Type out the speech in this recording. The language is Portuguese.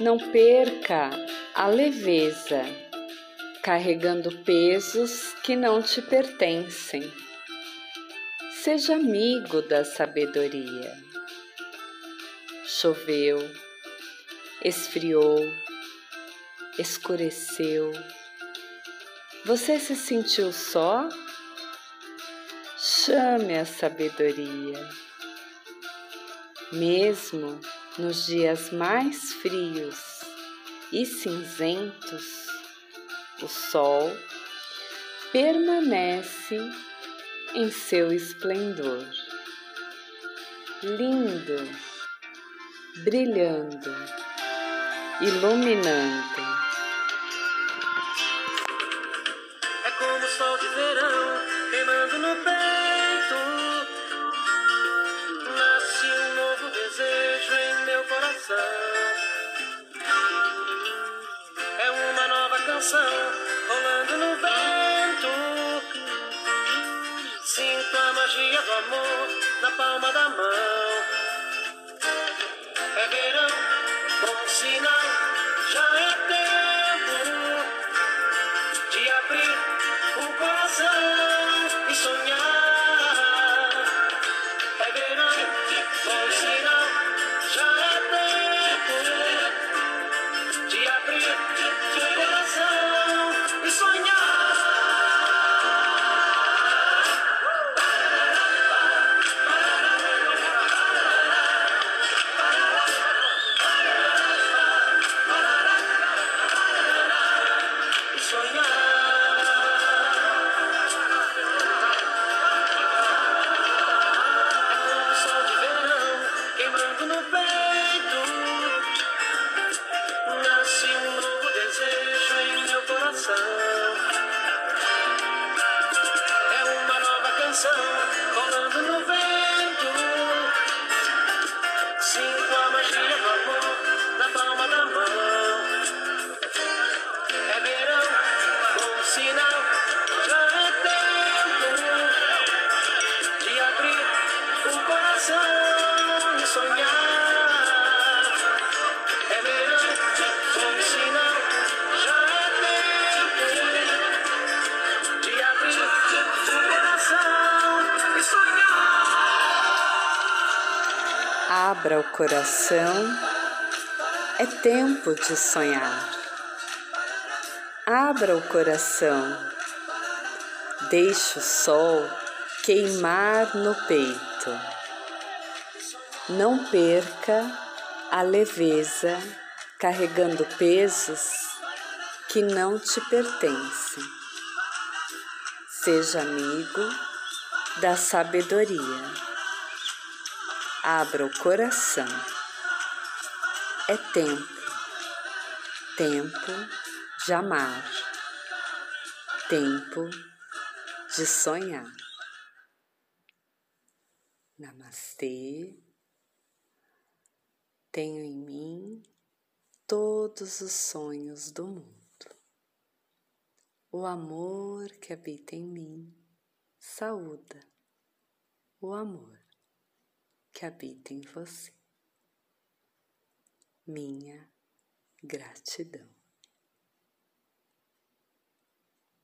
Não perca a leveza, carregando pesos que não te pertencem. Seja amigo da sabedoria. Choveu, esfriou, escureceu. Você se sentiu só? Chame a sabedoria. Mesmo nos dias mais frios e cinzentos, o sol permanece em seu esplendor, lindo, brilhando, iluminando. É como o sol de verão coração. É uma nova canção rolando no vento. Sinto a magia do amor na palma da mão. No peito. Abra o coração, é tempo de sonhar. Abra o coração, deixe o sol queimar no peito. Não perca a leveza carregando pesos que não te pertencem. Seja amigo da sabedoria. Abra o coração. É tempo, tempo de amar, tempo de sonhar. Namastê. Tenho em mim todos os sonhos do mundo. O amor que habita em mim saúda o amor que habita em você. Minha gratidão.